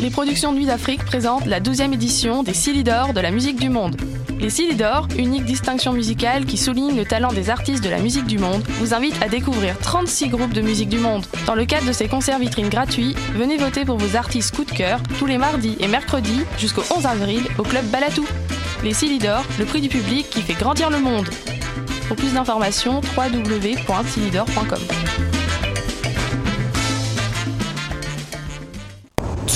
Les productions Nuit d'Afrique présentent la 12e édition des Silly d'Or de la musique du monde. Les Silly d'Or, unique distinction musicale qui souligne le talent des artistes de la musique du monde, vous invitent à découvrir 36 groupes de musique du monde. Dans le cadre de ces concerts vitrines gratuits, venez voter pour vos artistes coup de cœur tous les mardis et mercredis jusqu'au 11 avril au club Balatou. Les Silly d'Or, le prix du public qui fait grandir le monde. Pour plus d'informations, www.silidor.com.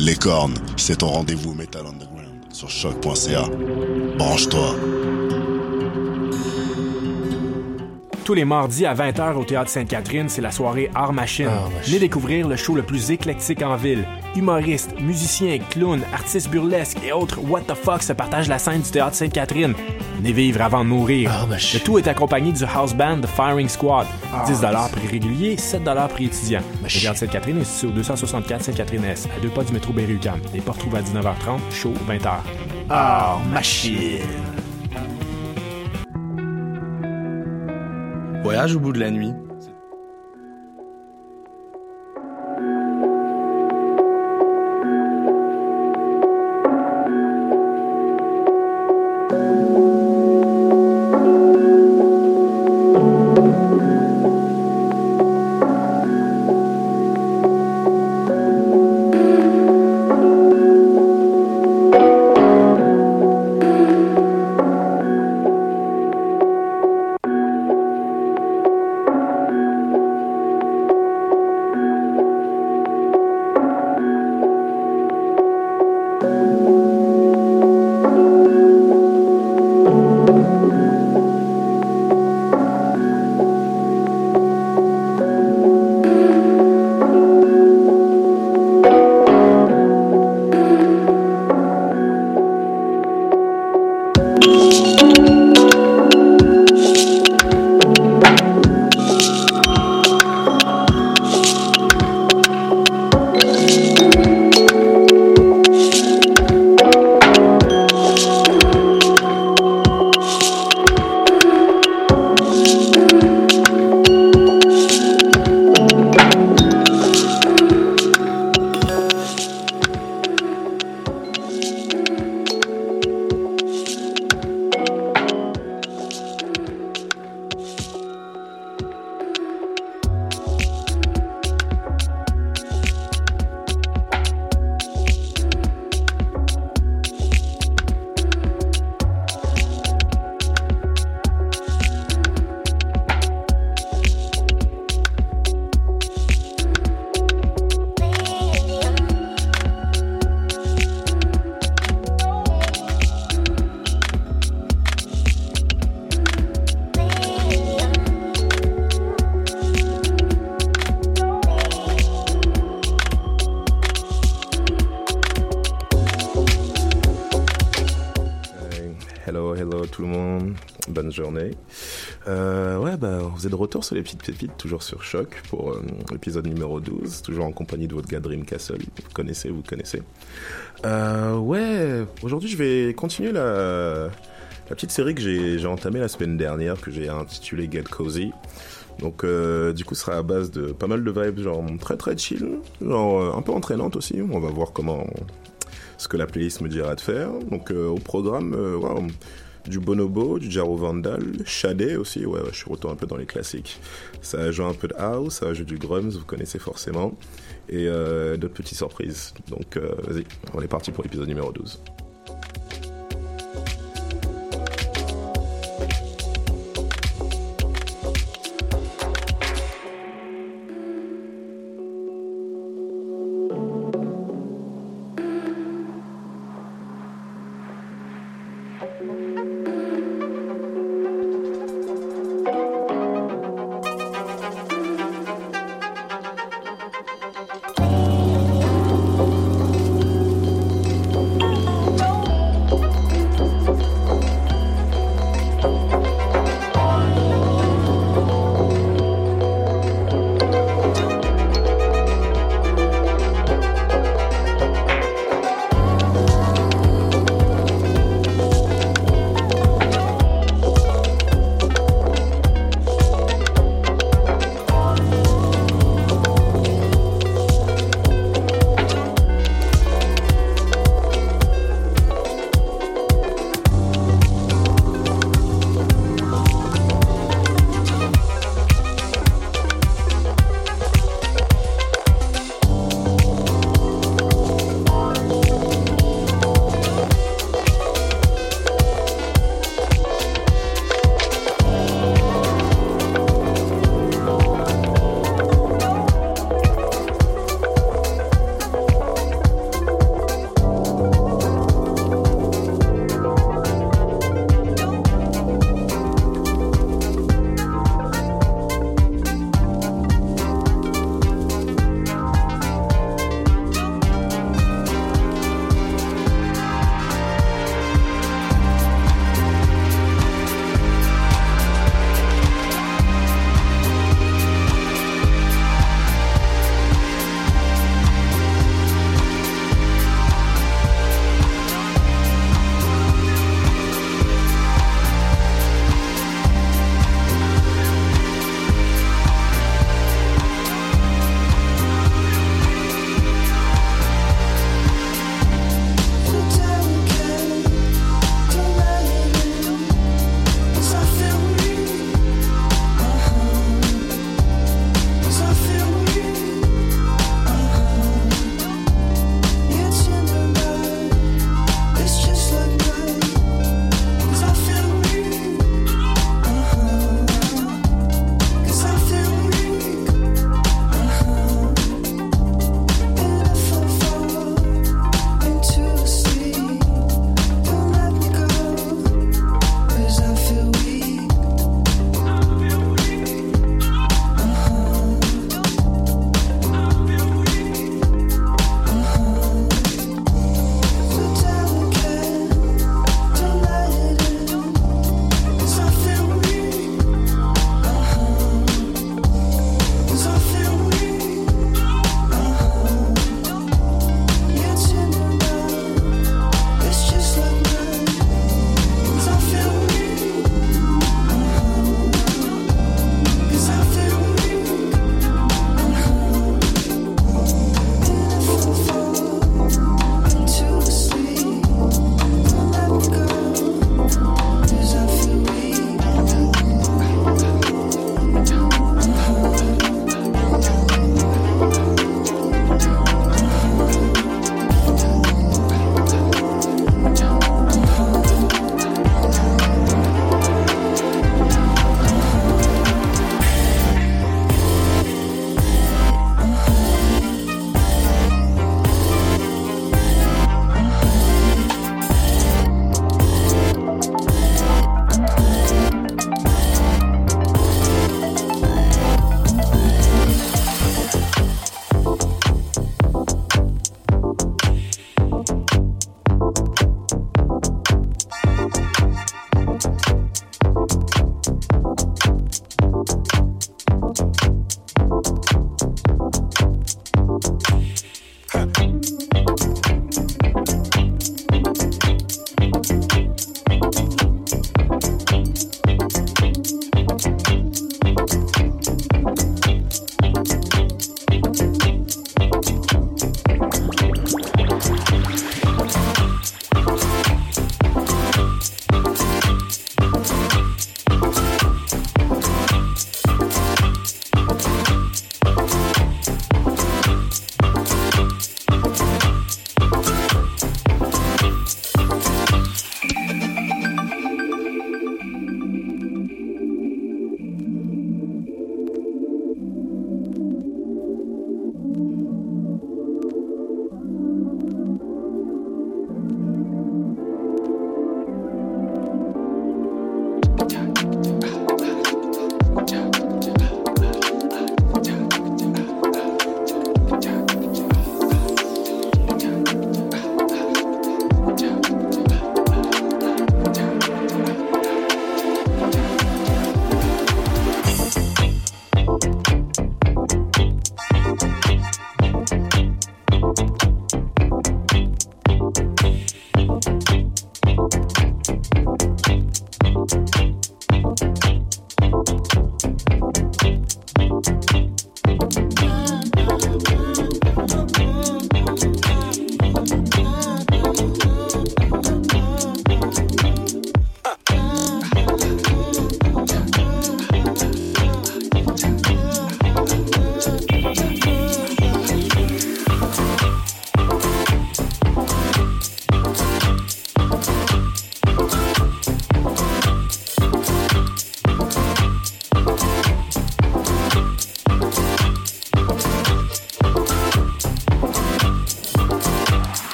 Les cornes, c'est ton rendez-vous Metal Underground sur choc.ca. Branche-toi. Tous les mardis à 20h au Théâtre Sainte-Catherine, c'est la soirée Art Machine. Venez découvrir le show le plus éclectique en ville. Humoristes, musiciens, clowns, artistes burlesques et autres what the fuck se partagent la scène du Théâtre Sainte-Catherine. Venez vivre avant de mourir. Le tout est accompagné du house band The Firing Squad. 10 prix régulier, 7 prix étudiant. Le Théâtre Sainte-Catherine est situé au 264 Sainte-Catherine-S, à deux pas du métro Berry-UQAM. Les portes trouvent à 19h30, show 20h. Ah, machine. Voyage au bout de la nuit. Les petites pépites, toujours sur Choc pour euh, l'épisode numéro 12, toujours en compagnie de votre gars Dream Castle. Vous connaissez, vous connaissez. Euh, ouais, aujourd'hui je vais continuer la, petite série que j'ai entamée la semaine dernière, que j'ai intitulée Get Cozy. Donc, euh, du coup, sera à base de pas mal de vibes, genre très très chill, genre euh, un peu entraînante aussi. On va voir comment ce que la playlist me dira de faire. Donc, euh, au programme, euh, du Bonobo, du Jaro Vandal, Shadé aussi. Ouais, je suis retour un peu dans les classiques. Ça va jouer un peu de house, ça va jouer du grums, vous connaissez forcément, et euh, d'autres petites surprises. Donc, euh, vas-y, on est parti pour l'épisode numéro 12.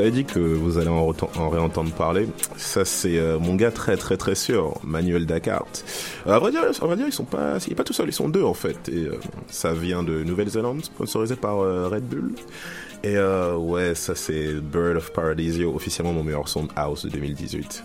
Avais dit que vous allez en, réentendre parler. Ça, c'est euh, mon gars très très très sûr, Manuel Dakar. Euh, à vrai dire, à vrai dire, ils sont pas, il est pas tout seul, ils sont deux en fait. Et euh, ça vient de Nouvelle-Zélande, sponsorisé par euh, Red Bull. Et ouais, ça c'est Bird of Paradisio, officiellement mon meilleur son house de 2018.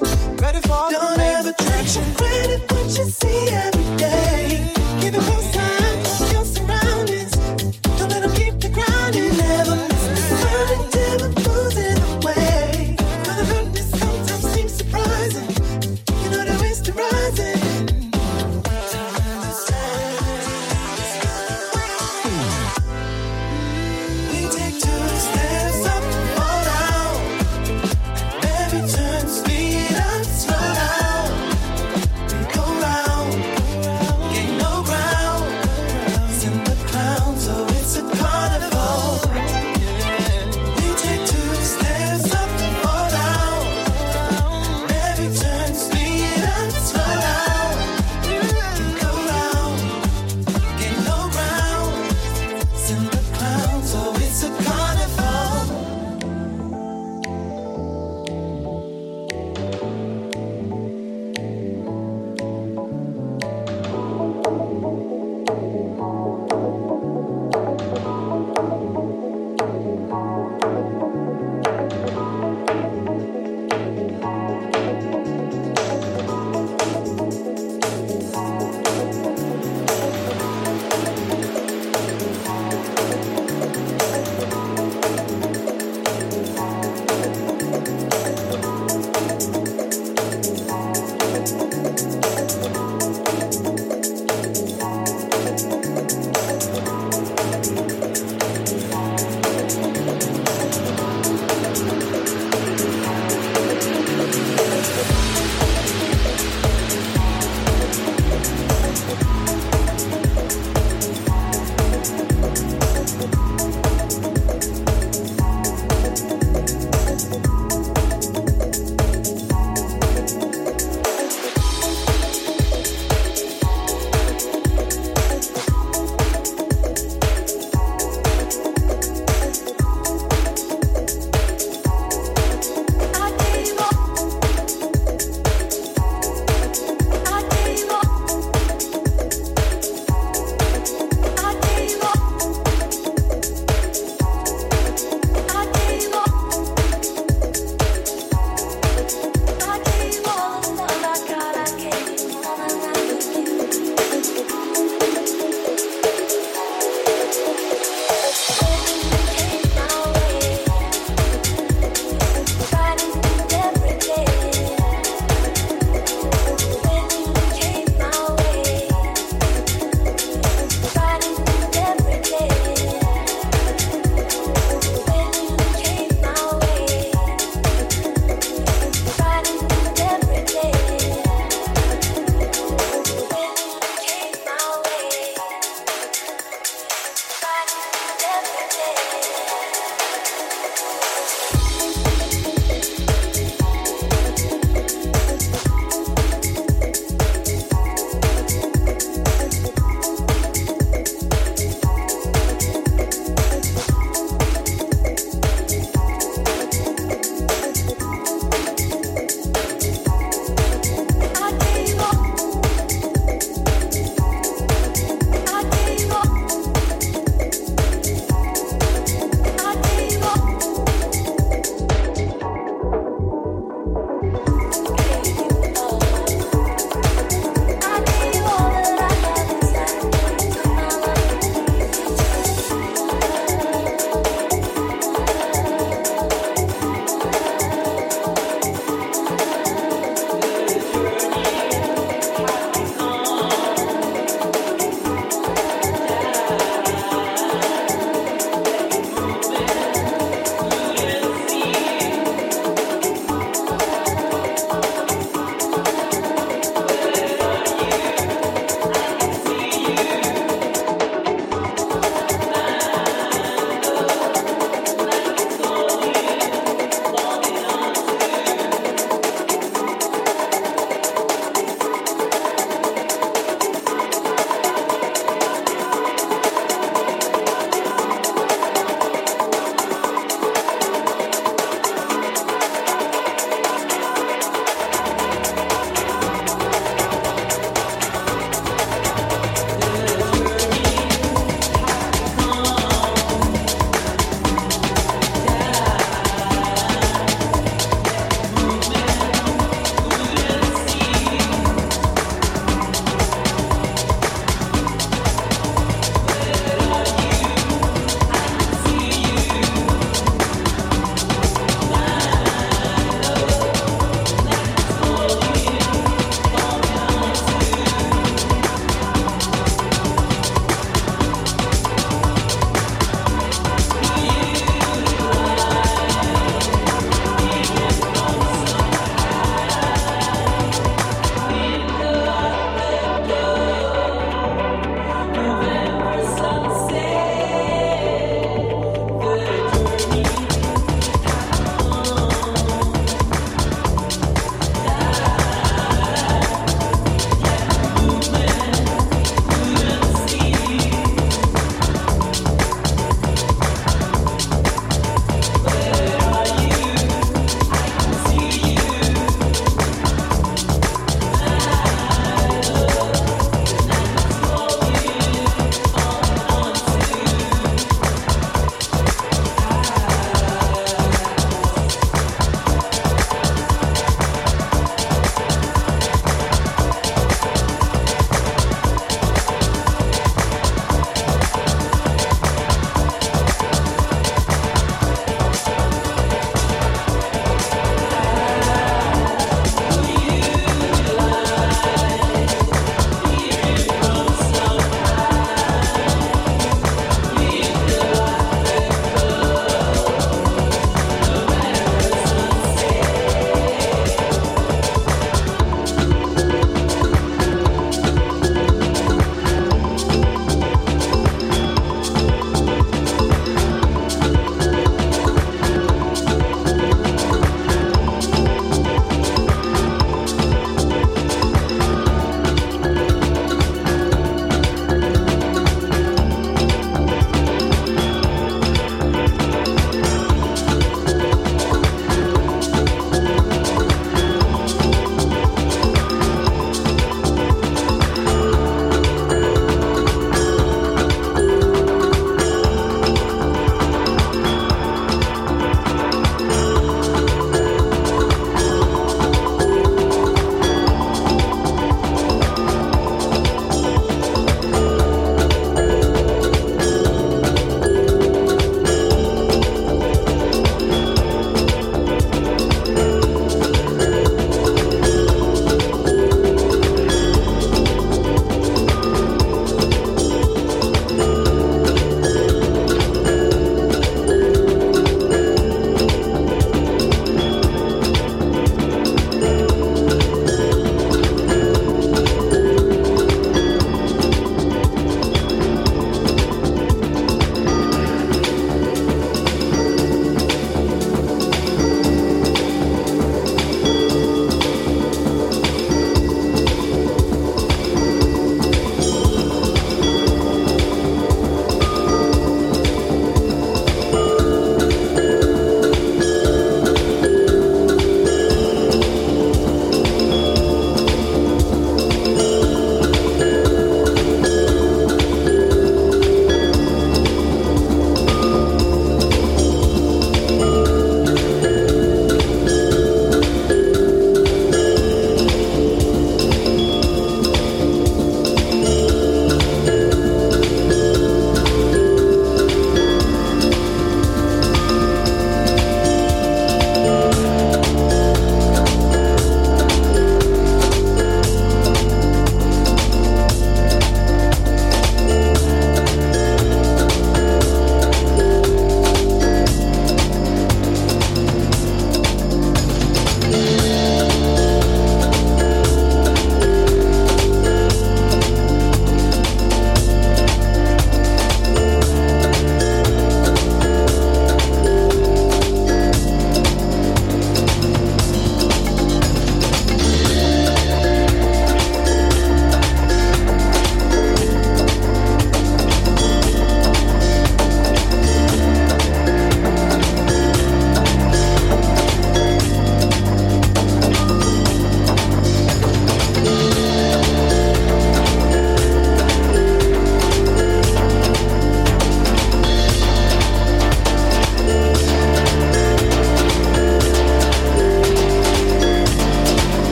The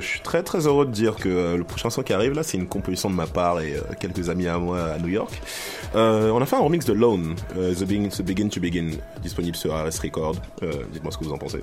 je suis très très heureux de dire que euh, le prochain son qui arrive là, c'est une composition de ma part et euh, quelques amis à moi à New York. Euh, on a fait un remix de Lone, The, Begin, to Begin, disponible sur RS Record. Dites-moi ce que vous en pensez.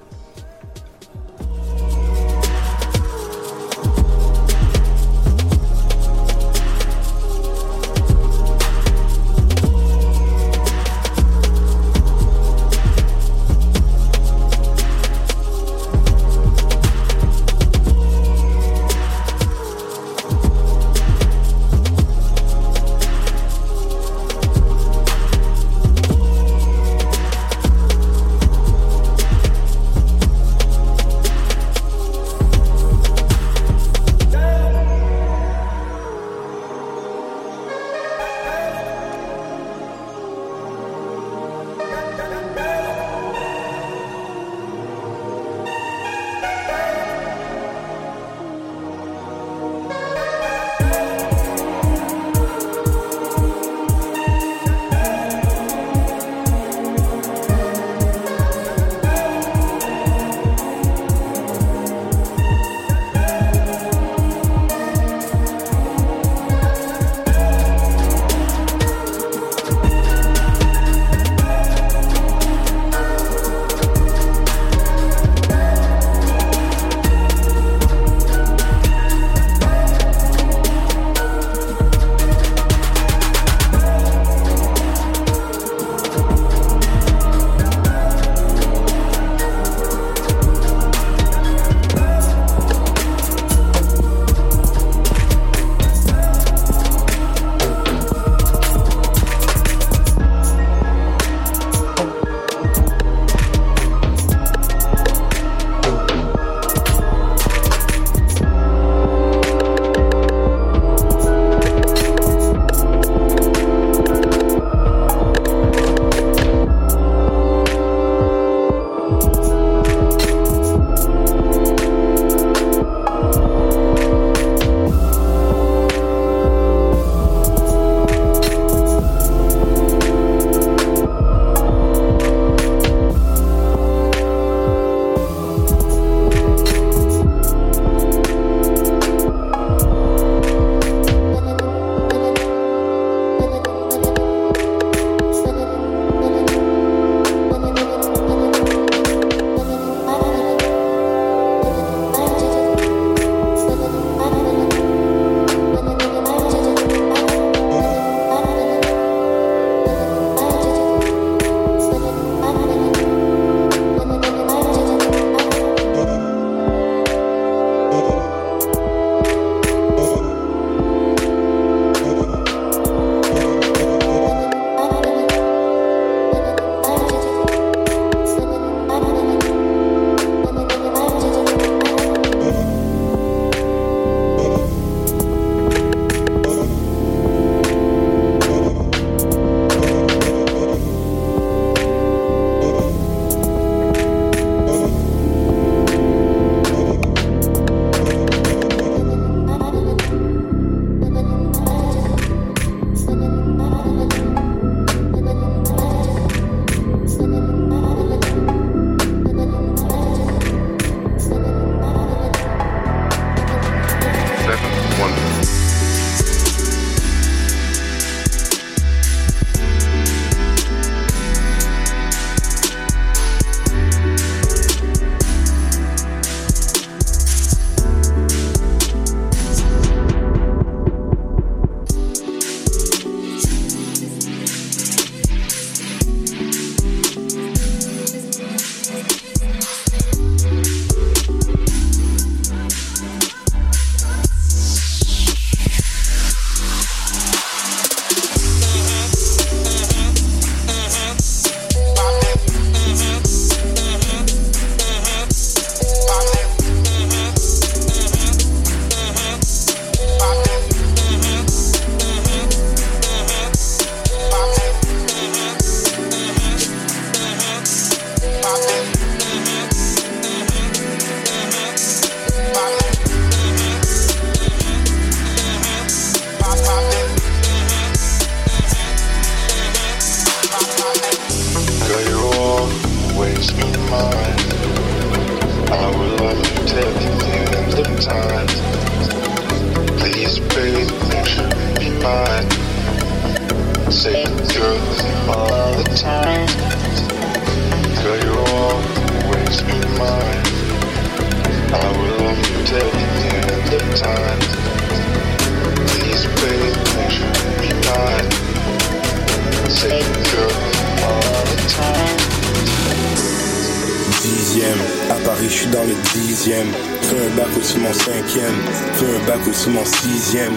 À Paris je suis dans le dixième. Fais un bac au-dessus mon cinquième. Fais un bac au-dessus mon sixième.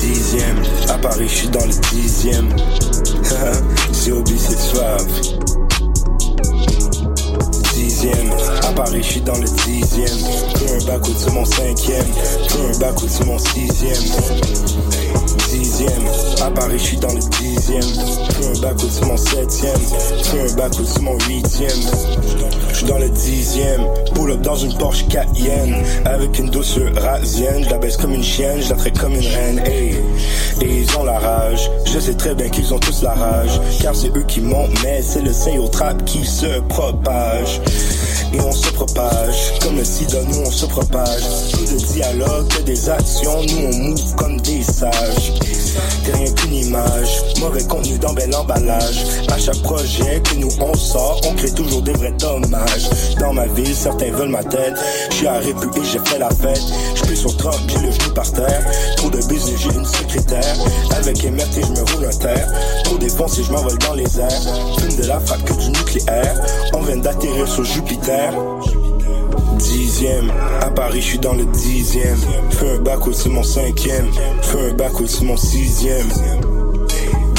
Dixième, à Paris je suis dans le dixième. COB c'est suave Dixième, à Paris je suis dans le dixième. Fais un bac au-dessus mon cinquième. Fais un bac au-dessus mon sixième à Paris je suis dans le dixième. Fais un bac au-dessus mon septième. Fais un bac au-dessus mon huitième. Je suis dans le dixième. Pull up dans une Porsche Cayenne. Avec une douceur rasienne. Je la baisse comme une chienne, je la traite comme une reine. Et ils ont la rage. Je sais très bien qu'ils ont tous la rage. Car c'est eux qui montent Mais c'est le sein au trap qui se propage et on se propage. Comme le sida, nous on se propage. Plus de dialogue que des actions Nous on move comme des sages. T'es rien qu'une image. Mauvais contenu dans bel emballage. À chaque projet que nous on sort On crée toujours des vrais dommages. Dans ma ville, certains veulent ma tête. Je suis à Répu et j'ai fait la fête. Je suis sur Trump, j'ai le genou par terre. Trop de business, j'ai une secrétaire. Avec MRT, je me roule un terre. Trop défoncé, je m'envole dans les airs. Fume de la fac que du nucléaire. On vient d'atterrir sur Jupiter Dixième, à Paris je suis dans le dixième. Fais un bac au-dessus mon cinquième. Fais un bac au-dessus mon sixième.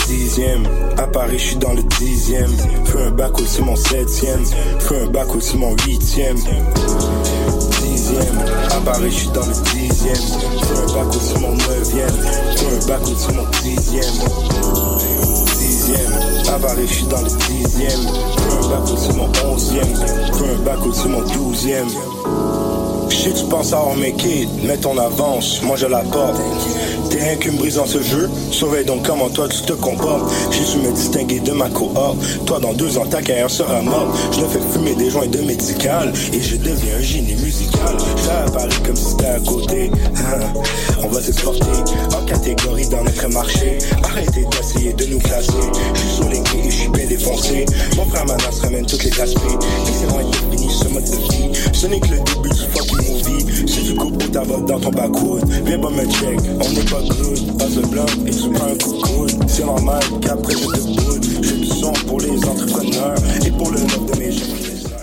Dixième, à Paris je suis dans le dixième. Fais un bac au-dessus mon septième. Fais un bac au-dessus mon huitième. Dixième, à Paris je suis dans le dixième. Fais un bac au-dessus mon neuvième. Fais un bac au-dessus mon dixième À Paris je suis dans le dixième. Fais un bac au-dessus mon onzième. Fais un bac au-dessus mon douzième. Je que tu avoir make it, mais ton avance, moi je la porte. T'es rien qu'une brise dans ce jeu, surveille donc comment toi tu te comportes. J'ai su me distinguer de ma cohorte. Toi dans deux ans ta carrière sera morte. Je le fais fumer des joints de médical et je deviens un génie musical. À Paris comme si c'était à côté. On va s'exporter en catégorie dans notre marché. Arrêtez d'essayer de nous classer. Je suis sur les et je suis bien défoncé. Mon frère Manas ramène toutes les aspects. Et c'est loin de fini ce mode de vie. Ce n'est que le début du fucking movie. Si tu coupes pour ta vote dans ton backwood, viens pas me check. On n'est pas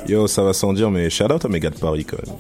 Yo, ça va sans dire, mais shout out à mes gars de Paris quand même.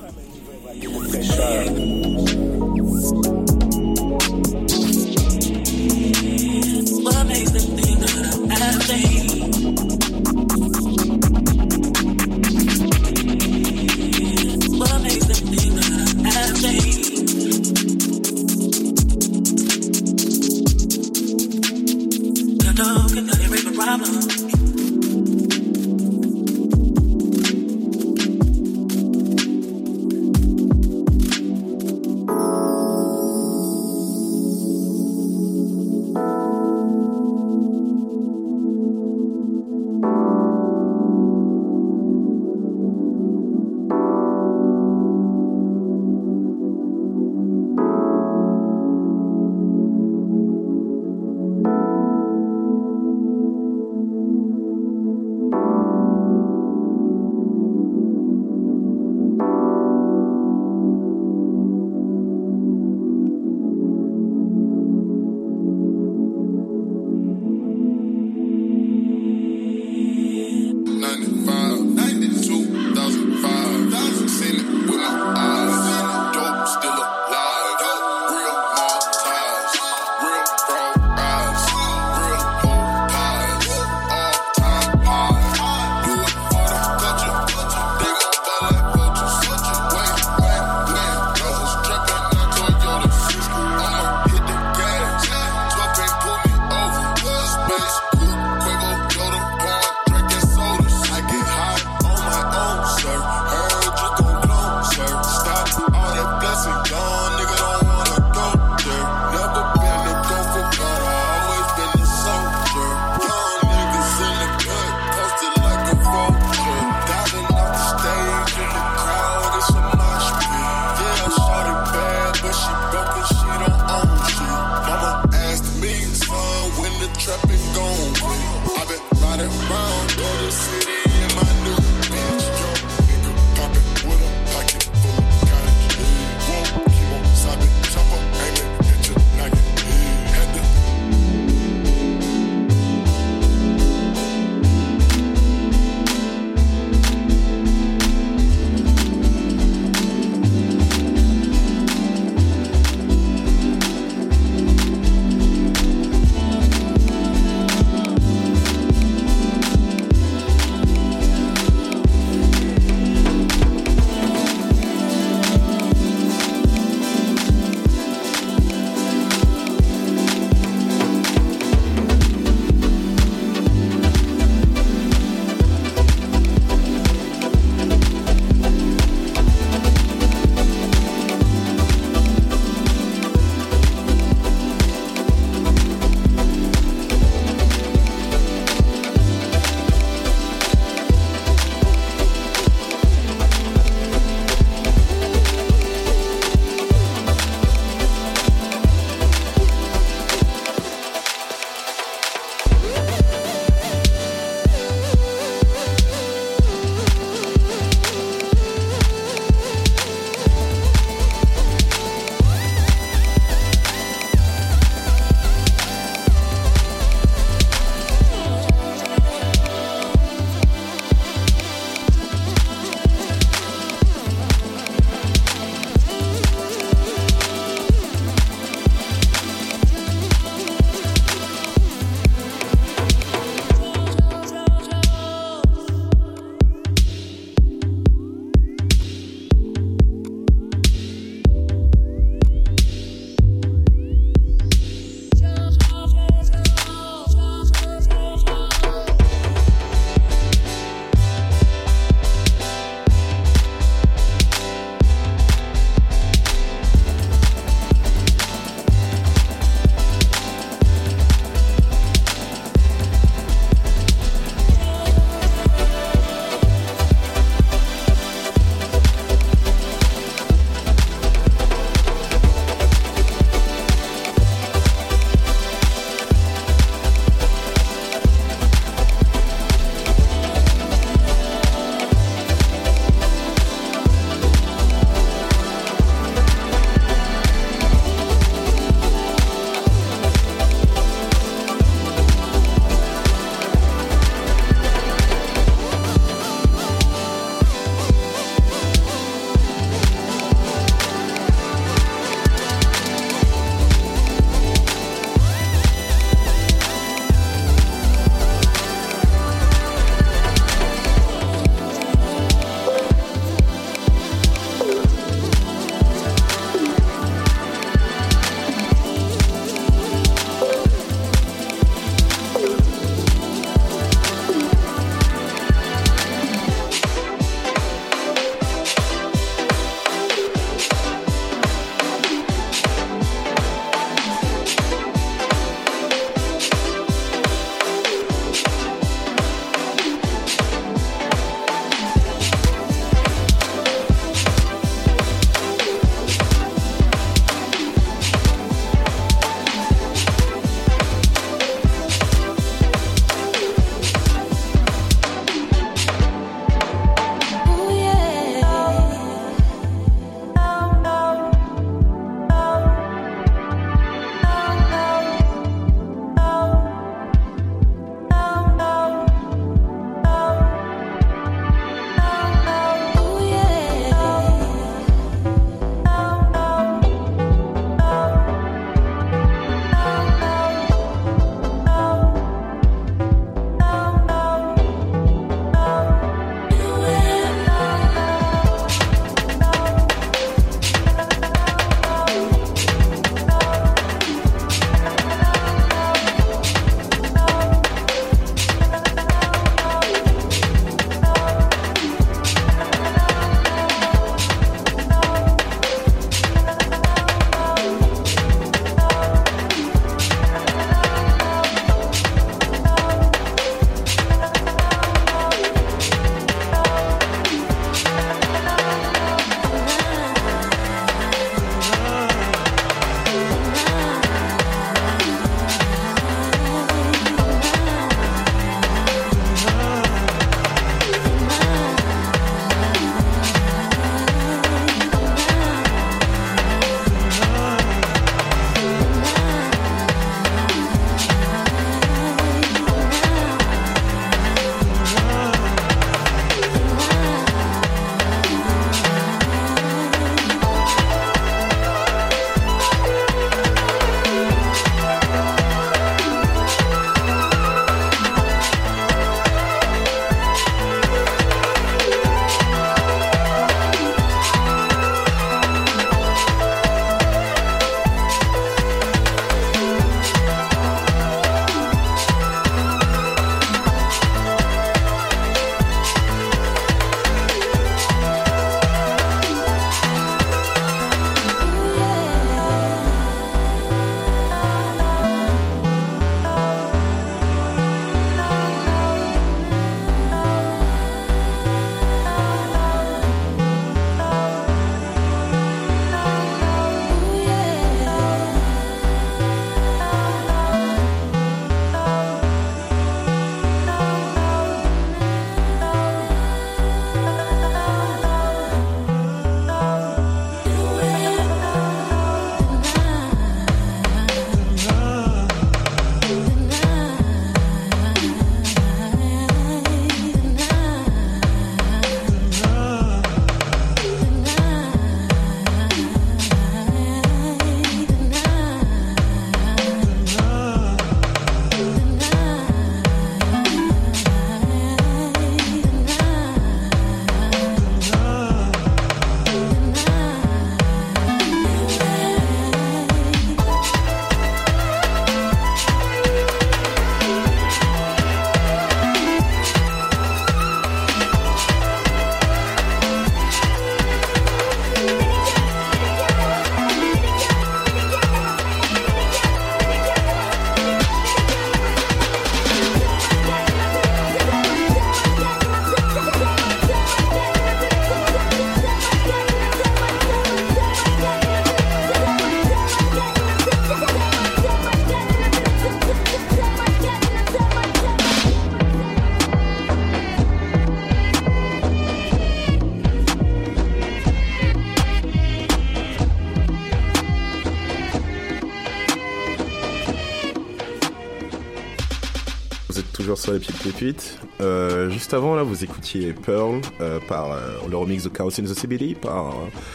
Les petites pépites. Euh, juste avant, là, vous écoutiez Pearl euh, par euh, le remix de Chaos in the CBD par.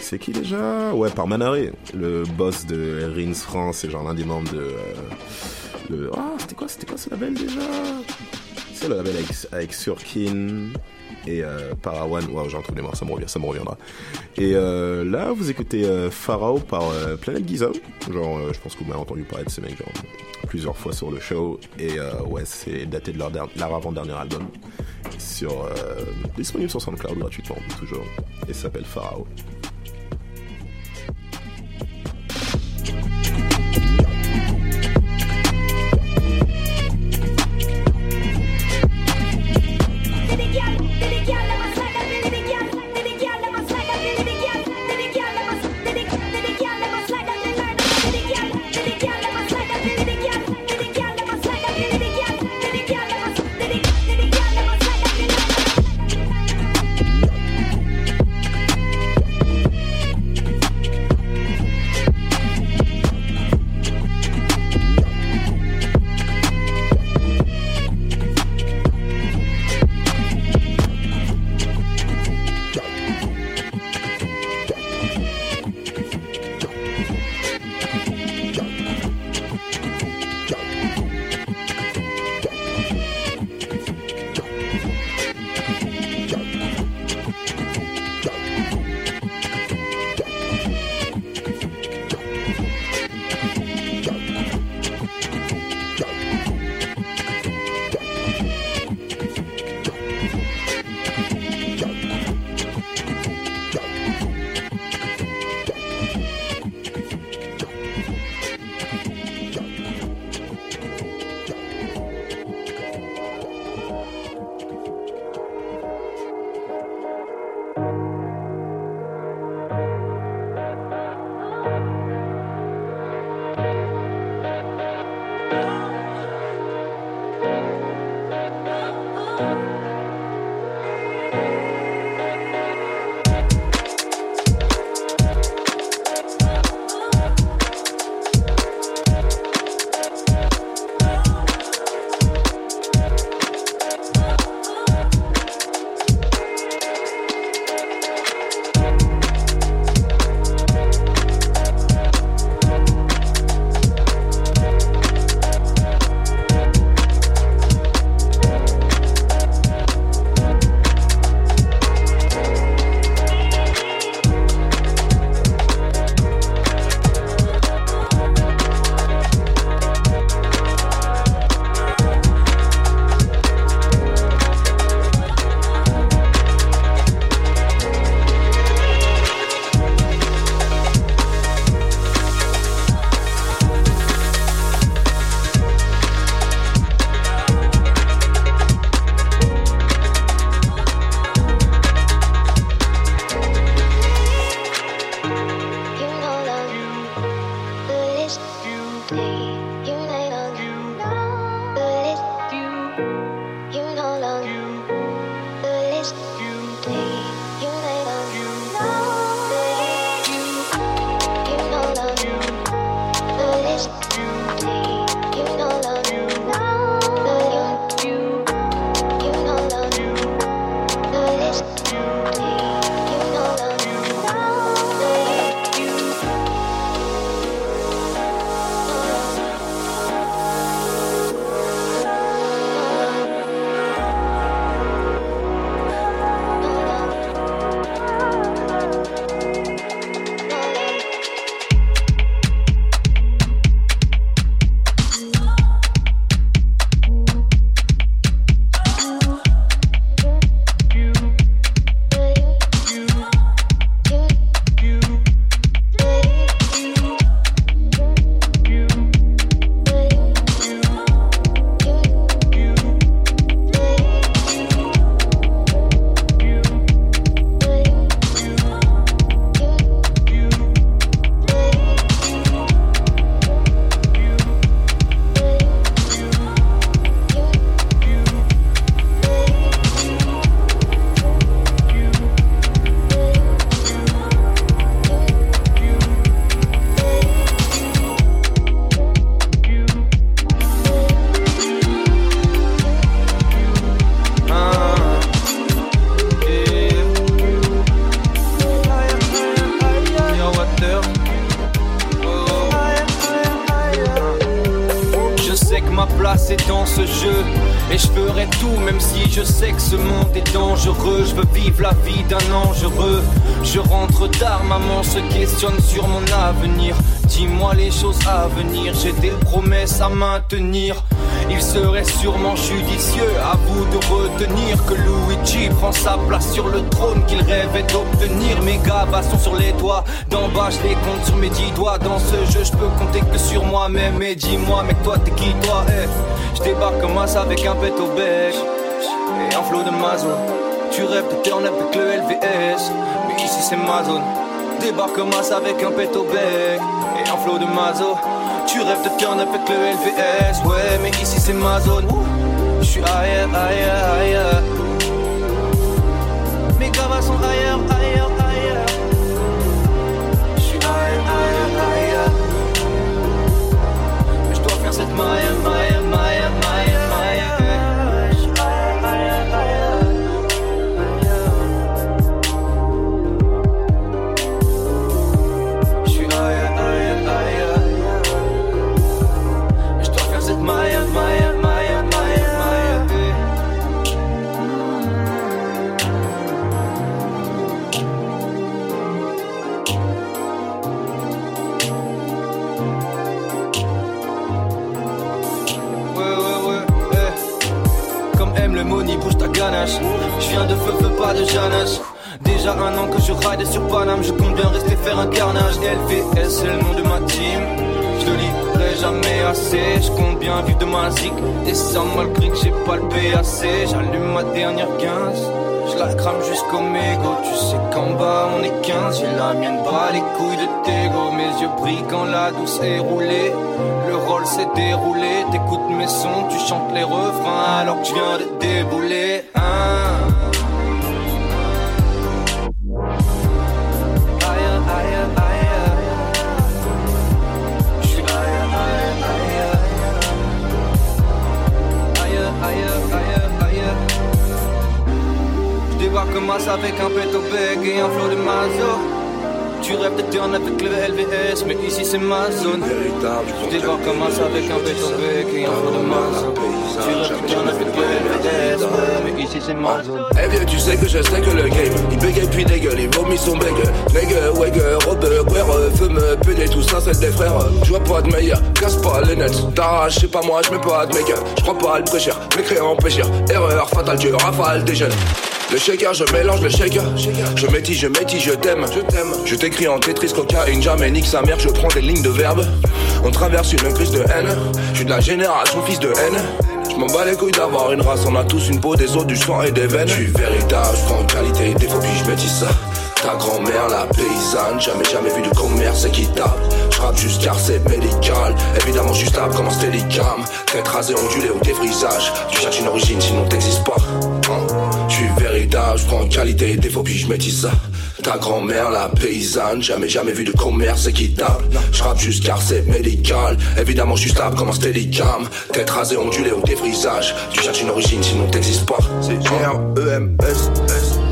c'est qui déjà? Ouais, par Manaré, le boss de Rins France et genre l'un des membres de. le... Ah, c'était quoi, c'était quoi ce label déjà? C'est le label avec, avec Surkin et Parawan. Wow, j'ai un trou de mémoire, ça me revient, ça me reviendra. Et là, vous écoutez Pharaoh par Planet Giza. Genre, je pense que vous m'avez entendu parler de ces mecs genre, plusieurs fois sur le show. Et euh, ouais, c'est daté de leur, der- leur avant-dernier album. Sur, euh, disponible sur SoundCloud gratuitement, toujours. Et s'appelle Pharaoh. Et dis-moi, mec, toi t'es qui toi eh? Je débarque comme avec un pet au bec et un flot de mazo. Tu rêves de turn avec le LVS, mais ici c'est ma zone. Débarque as avec un pet au bec et un flot de mazo. Tu rêves de turn avec le LVS, ouais, mais ici c'est ma zone. Je suis ailleurs, ailleurs, ailleurs. Mes gars sont ailleurs, ailleurs. Je dois pas de Janache. Déjà un an que je ride sur Paname, je compte bien rester faire un carnage. LVS, c'est le nom de ma team. Je le lirai jamais assez, je compte bien vivre de ma zik. Et ça malgré que j'ai pas le PAC, j'allume ma dernière 15. Je la crame jusqu'au mégot, tu sais qu'en bas on est 15. J'ai la mienne bas les couilles de Tego, mes yeux brillent quand la douce est roulée. Le rôle s'est déroulé, t'écoutes mes sons, tu chantes les refrains alors que je viens de débouler. Hein. Je débarque comme as avec un bec et un flot de mazo. Tu rêves de turn avec le LVS, mais ici c'est ma zone. Je débarque comme as avec un bec et un flot de mazo. Tu rêves de turn avec le LVS, mais ici c'est ma zone. Eh bien tu sais que je sais que le game Il bégaye puis dégueule, il vomit son bègue Nègue, wègue, robe, guerre, fume, pédé, tout ça c'est des frères Je vois pas de meilleur, casse pas les nets T'arraches, c'est pas moi, je mets pas de make-up Je crois pas à le prêcher, m'écrire péchir Erreur fatale, Dieu rafale des jeunes le shaker, je mélange le shaker. Je métis, je métis, je t'aime. Je t'aime. Je t'écris en Tetris, cocaïne, jamais nique sa mère. Je prends des lignes de verbe. On traverse une crise de haine. Je suis de la génération fils de haine. Je m'en bats les couilles d'avoir une race. On a tous une peau, des os, du sang et des veines. Je suis véritable, je prends qualité, défaut, puis je métis ça. Ta grand-mère, la paysanne, jamais jamais vu de commerce équitable. Je rappe juste car c'est médical, évidemment juste stable comme un steadicam. Tête rasée, ondulée au défrisage. Tu cherches une origine, sinon t'existes pas. Hein? Je suis véritable, je prends qualité, défaut, puis je métis ça. Ta grand-mère, la paysanne, jamais jamais vu de commerce équitable. Je rappe juste car c'est médical, évidemment juste stable comme un steadicam. Tête rasée, ondulée au défrisage. Tu cherches une origine, sinon t'existes pas. C'est G-R-E-M-S. S. Tantôt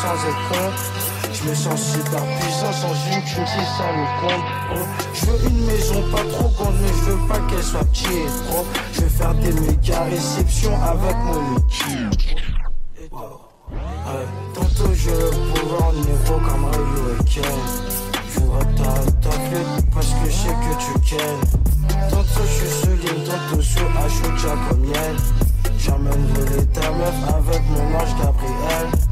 sans être con je me sens super puissant sans une si ça me compte. Je veux une maison pas trop grande, mais je veux pas qu'elle soit petite, bro. Je veux faire des méga réceptions avec mon équipe. Ouais. Tantôt je le pourrais en héros comme Ryu et Ken. Je voudrais ta, ta parce que je sais que tu kennes. Tantôt je suis sous ligne, tantôt sous Achucha comme miel. J'emmène voler ta meuf avec mon ange Gabriel.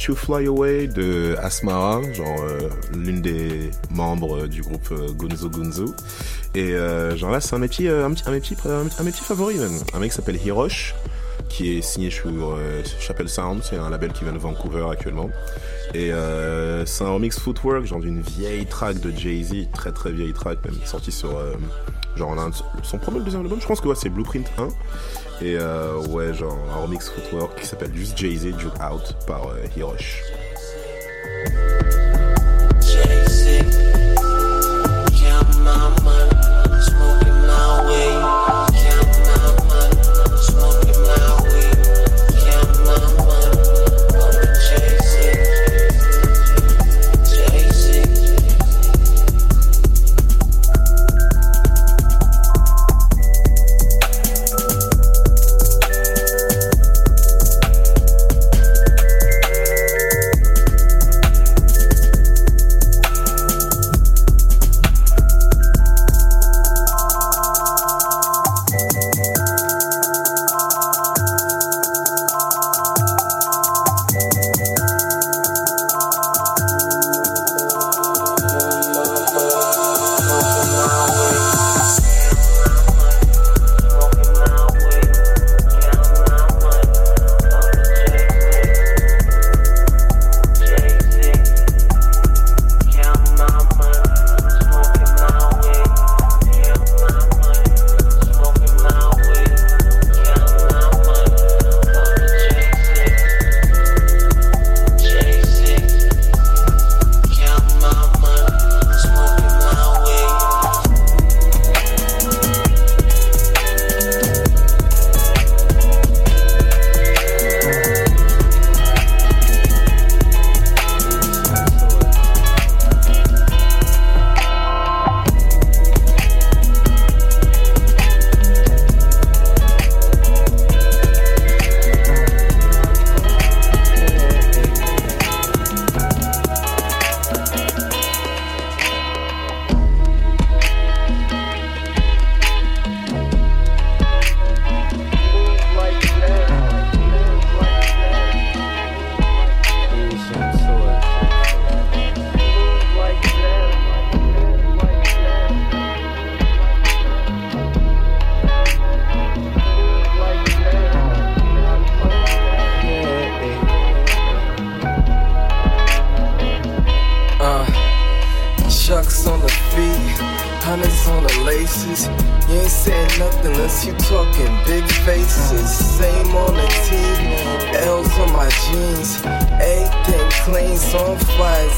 Est To Fly Away de Asmara, genre euh, l'une des membres du groupe euh, Gunzo Gunzo. Et euh, genre là, c'est un euh, un, un un mes petits favoris même. Un mec qui s'appelle Hirosh, qui est signé sur euh, Chapel Sound, c'est un label qui vient de Vancouver actuellement. Et euh, c'est un remix footwork, genre d'une vieille track de Jay-Z, très très vieille track même, sortie sur euh, genre son premier ou deuxième album, je pense que c'est Blueprint 1. Et ouais, genre un remix footwork qui s'appelle juste Jay-Z Juke Out par Hirosh.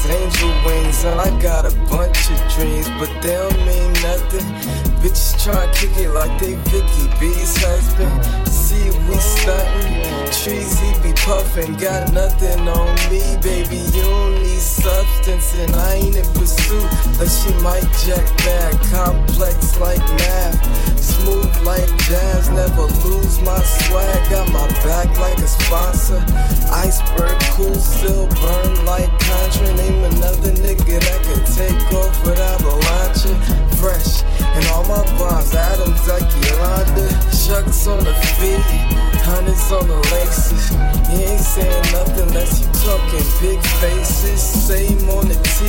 Angel wings. And I got a bunch of dreams, but they don't mean nothing. Bitches try to kick it like they Vicky B's husband. See, we stuntin'. Trees, he be puffin'. Got nothing on me, baby. You don't need substance, and I ain't in pursuit. But she might jack back. Complex like math. Smooth like jazz. Never lose my swag. Got my back like a sponsor. Iceberg cool, still burn like Contra. Name another nigga that can take off without a launcher. Fresh, and all my bombs, Adams like Yolanda. Shucks on the feet, hundreds on the laces. You ain't saying nothing unless you talking big faces. Same on the T,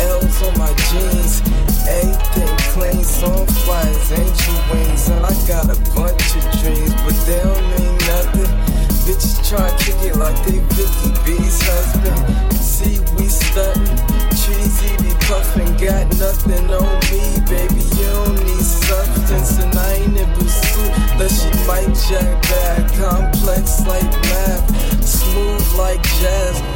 L's on my jeans. Everything clean, so I'm fly angel wings. And I got a bunch of dreams, but they don't mean nothing. Bitches try to kick it like they Vicky B's husband. See, we stuntin'. Cheesy be puffin', got nothing on me, baby. You don't need substance, and I ain't in pursuit. But she might jack back, complex like math, smooth like jazz.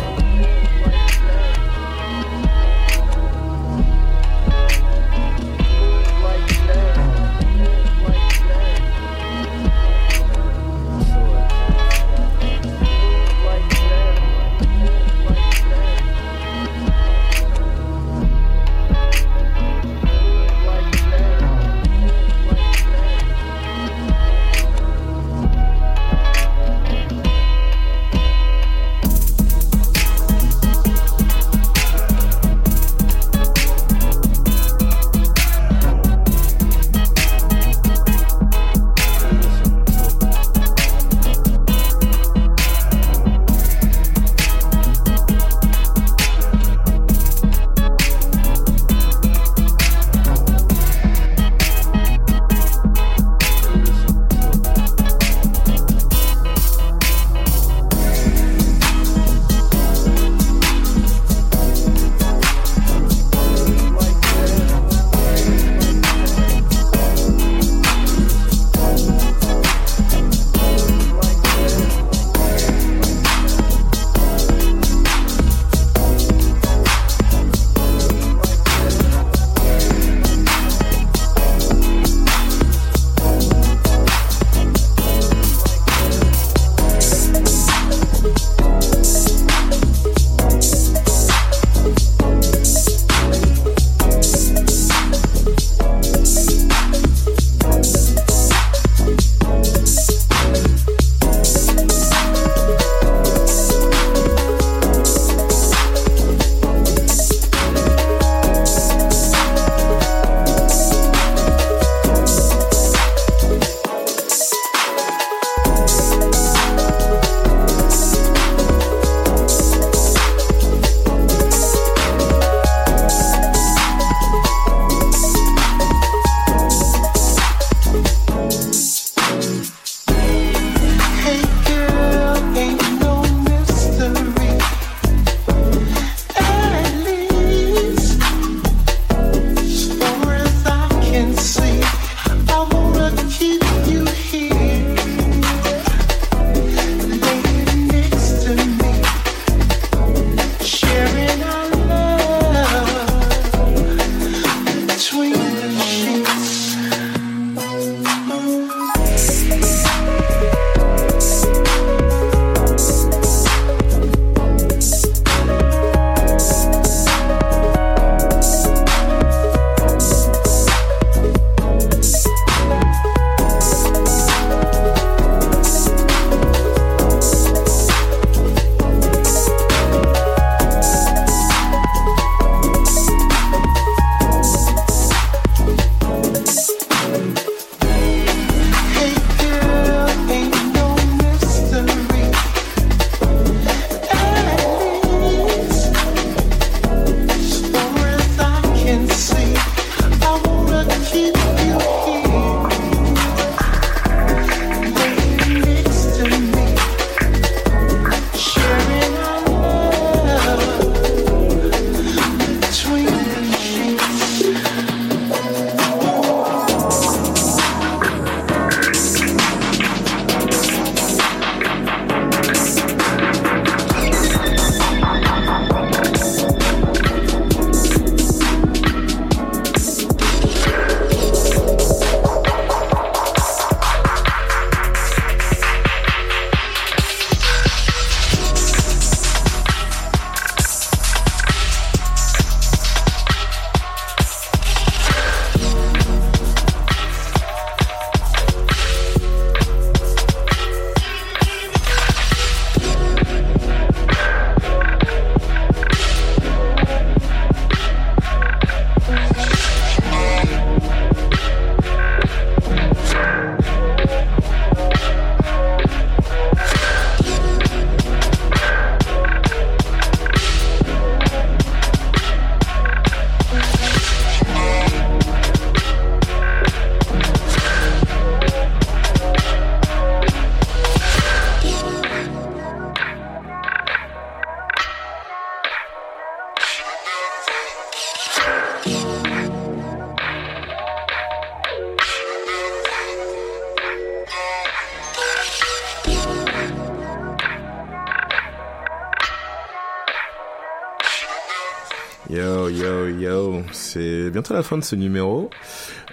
Bientôt la fin de ce numéro.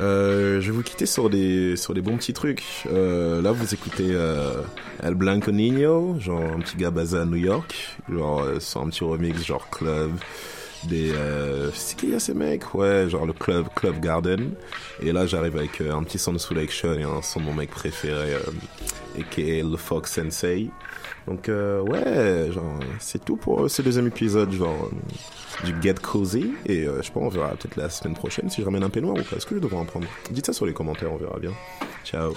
Euh, je vais vous quitter sur des, sur des bons petits trucs. Euh, là, vous écoutez euh, El Blanco Niño, genre un petit gars basé à New York, genre sur un petit remix, genre club, des... Euh, c'est qui y a ces mecs? Ouais, genre le club, Club Garden. Et là, j'arrive avec un petit son de Soul Action et un son de mon mec préféré, euh, aka le Fox Sensei. Donc euh, ouais, genre c'est tout pour ce deuxième épisode, genre euh, du Get Cozy. Et euh, je pense on verra peut-être la semaine prochaine si je ramène un peignoir ou pas. Est-ce que je devrais en prendre? Dites ça sur les commentaires, on verra bien. Ciao.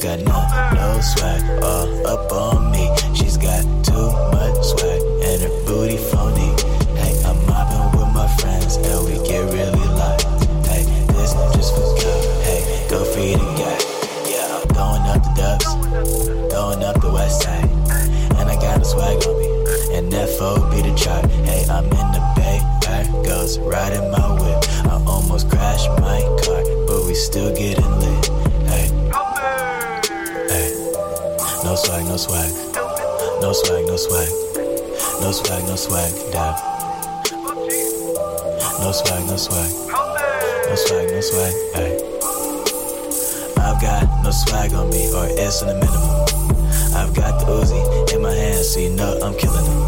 got no swag. No swag, no swag, ayy. I've got no swag on me or S in the minimum. I've got the Uzi in my hand, so you know I'm killing them.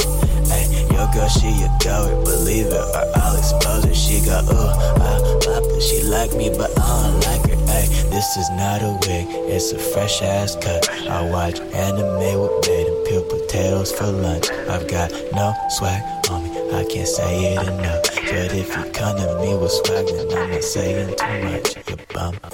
Ayy, your girl, she a coward, believe it, or I'll expose her. She got, ooh, ah pop it. She like me, but I don't like her. Ayy, this is not a wig, it's a fresh ass cut. I watch anime with bait and peel potatoes for lunch. I've got no swag on me, I can't say it enough. But if you come to me with swag, I'm not saying too much. You're Goodbye.